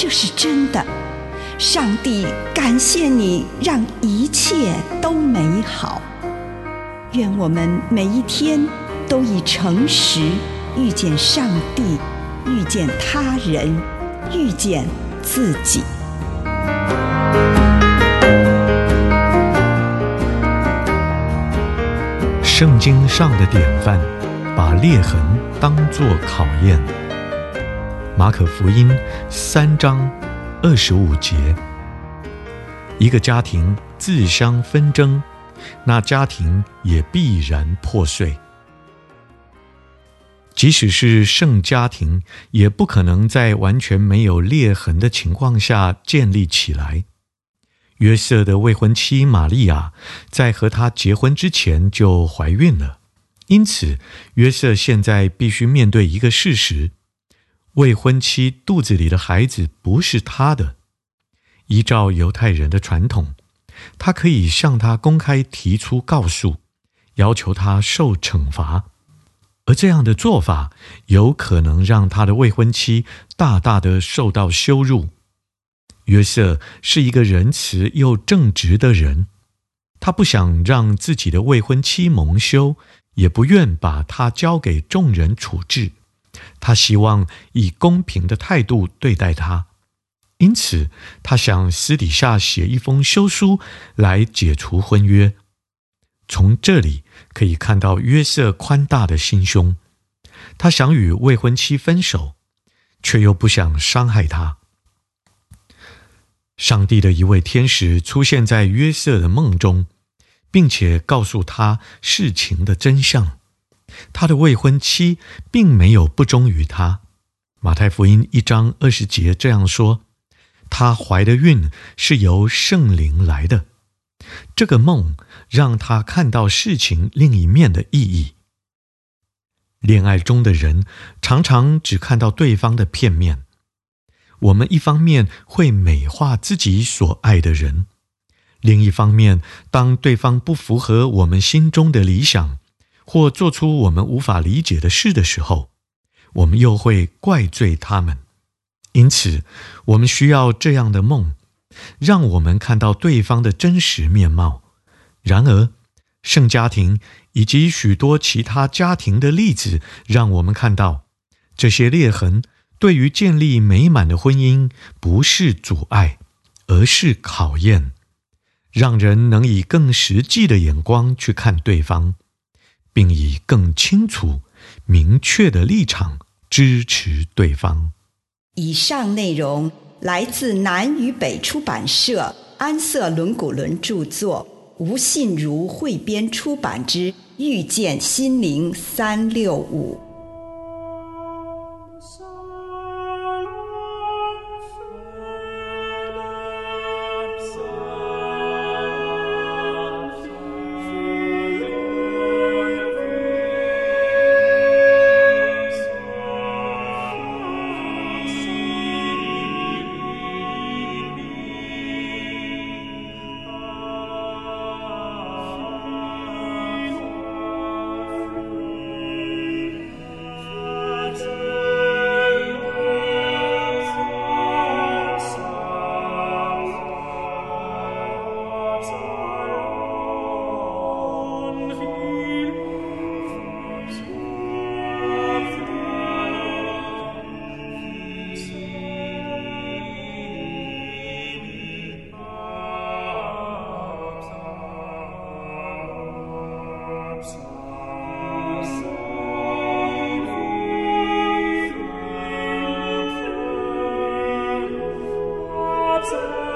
这是真的。上帝感谢你，让一切都美好。愿我们每一天都以诚实遇见上帝，遇见他人，遇见自己。圣经上的典范，把裂痕当作考验。马可福音三章二十五节：一个家庭自相纷争，那家庭也必然破碎。即使是圣家庭，也不可能在完全没有裂痕的情况下建立起来。约瑟的未婚妻玛利亚在和他结婚之前就怀孕了，因此约瑟现在必须面对一个事实：未婚妻肚子里的孩子不是他的。依照犹太人的传统，他可以向他公开提出告诉，要求他受惩罚，而这样的做法有可能让他的未婚妻大大的受到羞辱。约瑟是一个仁慈又正直的人，他不想让自己的未婚妻蒙羞，也不愿把她交给众人处置。他希望以公平的态度对待她，因此他想私底下写一封休书来解除婚约。从这里可以看到约瑟宽大的心胸，他想与未婚妻分手，却又不想伤害她。上帝的一位天使出现在约瑟的梦中，并且告诉他事情的真相。他的未婚妻并没有不忠于他。马太福音一章二十节这样说：“她怀的孕是由圣灵来的。”这个梦让他看到事情另一面的意义。恋爱中的人常常只看到对方的片面。我们一方面会美化自己所爱的人，另一方面，当对方不符合我们心中的理想，或做出我们无法理解的事的时候，我们又会怪罪他们。因此，我们需要这样的梦，让我们看到对方的真实面貌。然而，圣家庭以及许多其他家庭的例子，让我们看到这些裂痕。对于建立美满的婚姻，不是阻碍，而是考验，让人能以更实际的眼光去看对方，并以更清楚、明确的立场支持对方。以上内容来自南与北出版社安瑟伦古伦著作，吴信如汇编出版之《遇见心灵三六五》。Johnson.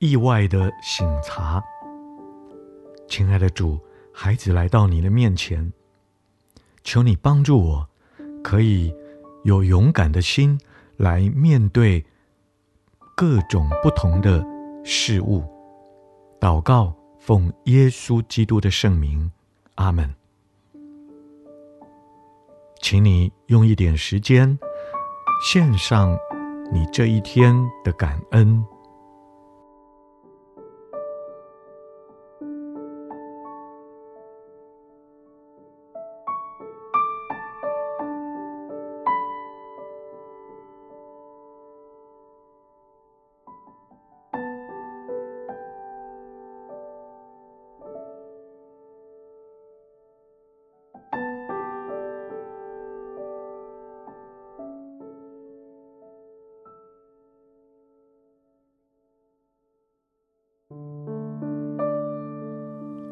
意外的醒察。亲爱的主，孩子来到你的面前，求你帮助我，可以有勇敢的心来面对各种不同的事物。祷告，奉耶稣基督的圣名，阿门。请你用一点时间，献上你这一天的感恩。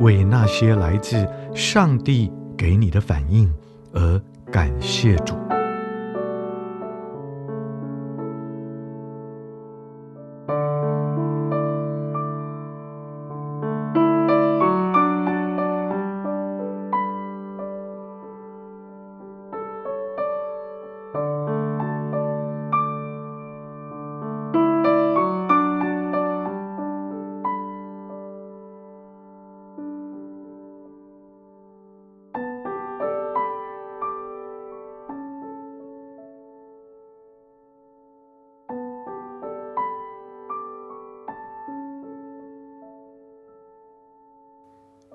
为那些来自上帝给你的反应而感谢主。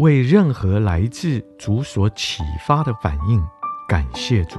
为任何来自主所启发的反应，感谢主。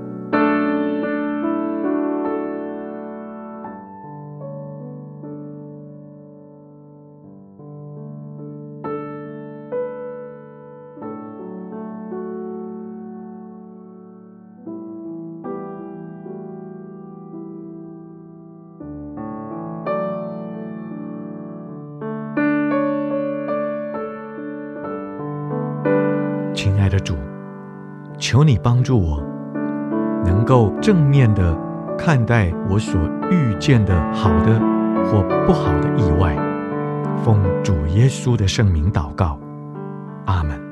求你帮助我，能够正面的看待我所遇见的好的或不好的意外。奉主耶稣的圣名祷告，阿门。